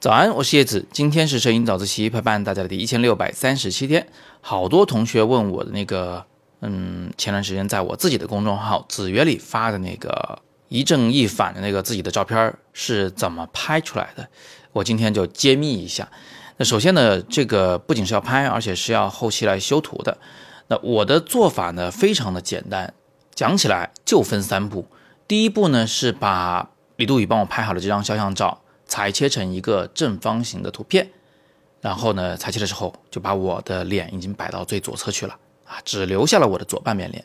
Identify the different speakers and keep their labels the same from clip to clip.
Speaker 1: 早安，我是叶子，今天是摄影早自习陪伴大家的第一千六百三十七天。好多同学问我的那个，嗯，前段时间在我自己的公众号子曰里发的那个一正一反的那个自己的照片是怎么拍出来的，我今天就揭秘一下。那首先呢，这个不仅是要拍，而且是要后期来修图的。那我的做法呢，非常的简单，讲起来就分三步。第一步呢，是把李杜宇帮我拍好的这张肖像照。裁切成一个正方形的图片，然后呢，裁切的时候就把我的脸已经摆到最左侧去了啊，只留下了我的左半边脸。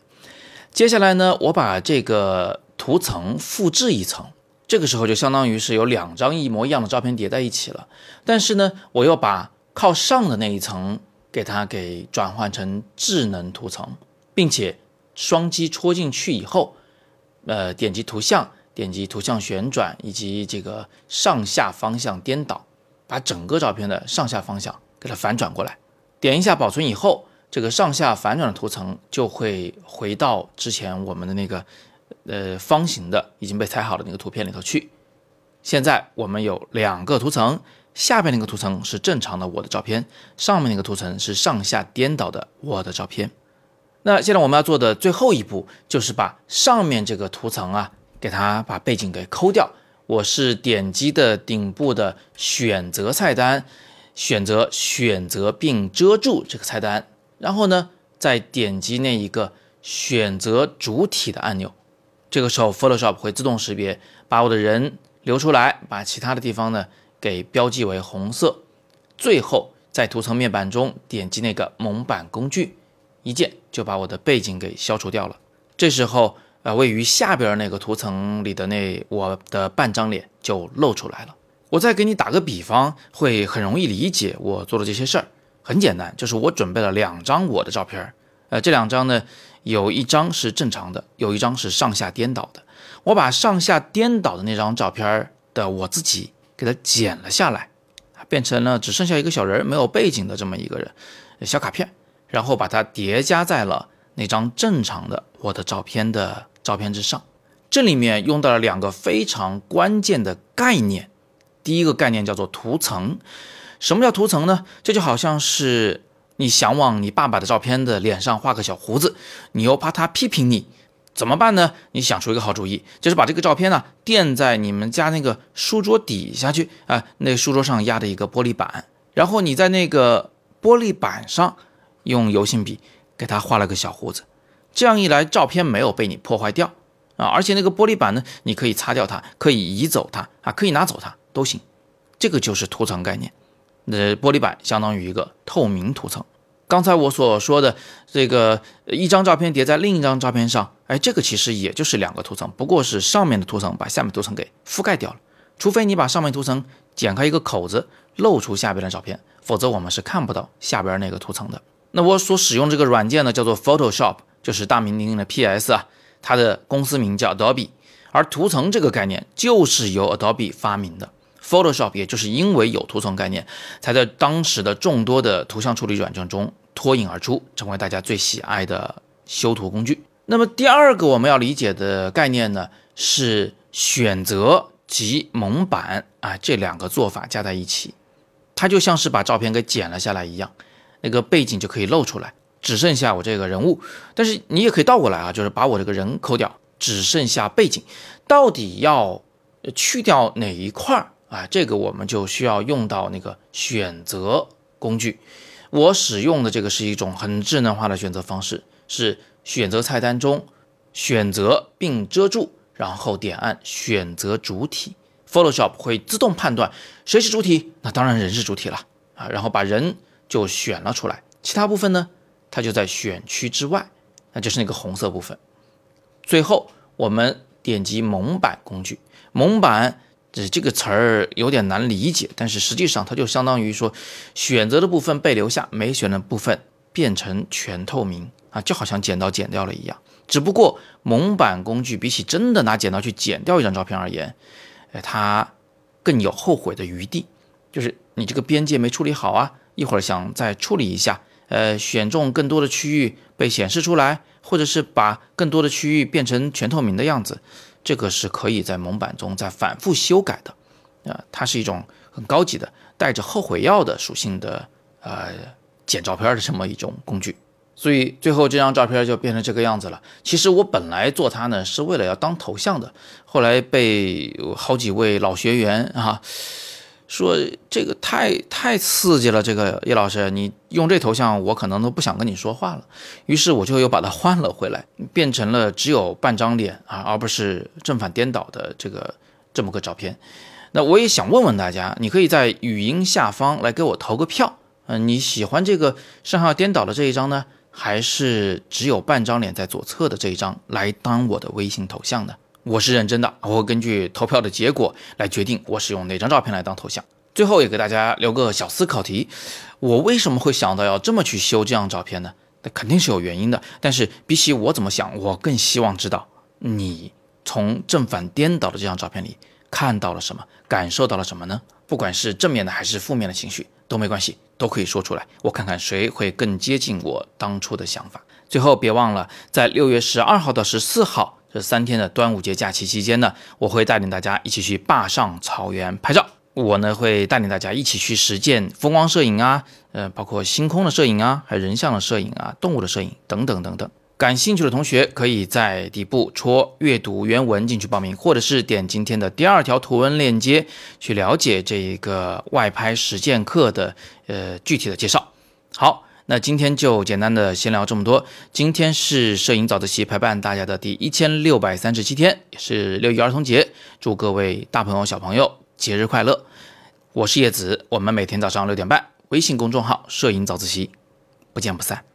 Speaker 1: 接下来呢，我把这个图层复制一层，这个时候就相当于是有两张一模一样的照片叠在一起了。但是呢，我又把靠上的那一层给它给转换成智能图层，并且双击戳进去以后，呃，点击图像。点击图像旋转以及这个上下方向颠倒，把整个照片的上下方向给它反转过来。点一下保存以后，这个上下反转的图层就会回到之前我们的那个呃方形的已经被裁好的那个图片里头去。现在我们有两个图层，下边那个图层是正常的我的照片，上面那个图层是上下颠倒的我的照片。那现在我们要做的最后一步就是把上面这个图层啊。给它把背景给抠掉，我是点击的顶部的选择菜单，选择选择并遮住这个菜单，然后呢，再点击那一个选择主体的按钮，这个时候 Photoshop 会自动识别，把我的人留出来，把其他的地方呢给标记为红色，最后在图层面板中点击那个蒙版工具，一键就把我的背景给消除掉了，这时候。呃，位于下边那个图层里的那我的半张脸就露出来了。我再给你打个比方，会很容易理解我做的这些事儿。很简单，就是我准备了两张我的照片，呃，这两张呢，有一张是正常的，有一张是上下颠倒的。我把上下颠倒的那张照片的我自己给它剪了下来，变成了只剩下一个小人没有背景的这么一个人小卡片，然后把它叠加在了那张正常的我的照片的。照片之上，这里面用到了两个非常关键的概念。第一个概念叫做图层。什么叫图层呢？这就好像是你想往你爸爸的照片的脸上画个小胡子，你又怕他批评你，怎么办呢？你想出一个好主意，就是把这个照片呢垫在你们家那个书桌底下去啊，那书桌上压着一个玻璃板，然后你在那个玻璃板上用油性笔给他画了个小胡子。这样一来，照片没有被你破坏掉啊，而且那个玻璃板呢，你可以擦掉它，可以移走它啊，可以拿走它都行。这个就是图层概念。那玻璃板相当于一个透明图层。刚才我所说的这个一张照片叠在另一张照片上，哎，这个其实也就是两个图层，不过是上面的图层把下面图层给覆盖掉了。除非你把上面图层剪开一个口子，露出下边的照片，否则我们是看不到下边那个图层的。那我所使用这个软件呢，叫做 Photoshop。就是大名鼎鼎的 PS 啊，它的公司名叫 Adobe，而图层这个概念就是由 Adobe 发明的。Photoshop 也就是因为有图层概念，才在当时的众多的图像处理软件中脱颖而出，成为大家最喜爱的修图工具。那么第二个我们要理解的概念呢，是选择及蒙版啊这两个做法加在一起，它就像是把照片给剪了下来一样，那个背景就可以露出来。只剩下我这个人物，但是你也可以倒过来啊，就是把我这个人抠掉，只剩下背景。到底要去掉哪一块儿啊？这个我们就需要用到那个选择工具。我使用的这个是一种很智能化的选择方式，是选择菜单中选择并遮住，然后点按选择主体，Photoshop 会自动判断谁是主体，那当然人是主体了啊，然后把人就选了出来，其他部分呢？它就在选区之外，那就是那个红色部分。最后，我们点击蒙版工具。蒙版这这个词儿有点难理解，但是实际上它就相当于说，选择的部分被留下，没选的部分变成全透明啊，就好像剪刀剪掉了一样。只不过蒙版工具比起真的拿剪刀去剪掉一张照片而言，哎，它更有后悔的余地，就是你这个边界没处理好啊，一会儿想再处理一下。呃，选中更多的区域被显示出来，或者是把更多的区域变成全透明的样子，这个是可以在蒙版中再反复修改的，啊，它是一种很高级的带着后悔药的属性的呃剪照片的这么一种工具。所以最后这张照片就变成这个样子了。其实我本来做它呢是为了要当头像的，后来被好几位老学员啊说这个太太刺激了，这个叶老师你用这头像我可能都不想跟你说话了。于是我就又把它换了回来，变成了只有半张脸啊，而不是正反颠倒的这个这么个照片。那我也想问问大家，你可以在语音下方来给我投个票，嗯，你喜欢这个上下颠倒的这一张呢？还是只有半张脸在左侧的这一张来当我的微信头像呢？我是认真的，我会根据投票的结果来决定我使用哪张照片来当头像。最后也给大家留个小思考题：我为什么会想到要这么去修这张照片呢？那肯定是有原因的。但是比起我怎么想，我更希望知道你从正反颠倒的这张照片里看到了什么，感受到了什么呢？不管是正面的还是负面的情绪都没关系。都可以说出来，我看看谁会更接近我当初的想法。最后别忘了，在六月十二号到十四号这三天的端午节假期期间呢，我会带领大家一起去坝上草原拍照。我呢会带领大家一起去实践风光摄影啊，呃，包括星空的摄影啊，还有人像的摄影啊，动物的摄影等等等等。感兴趣的同学可以在底部戳阅读原文进去报名，或者是点今天的第二条图文链接去了解这一个外拍实践课的呃具体的介绍。好，那今天就简单的先聊这么多。今天是摄影早自习陪伴大家的第一千六百三十七天，也是六一儿童节，祝各位大朋友小朋友节日快乐。我是叶子，我们每天早上六点半，微信公众号摄影早自习，不见不散。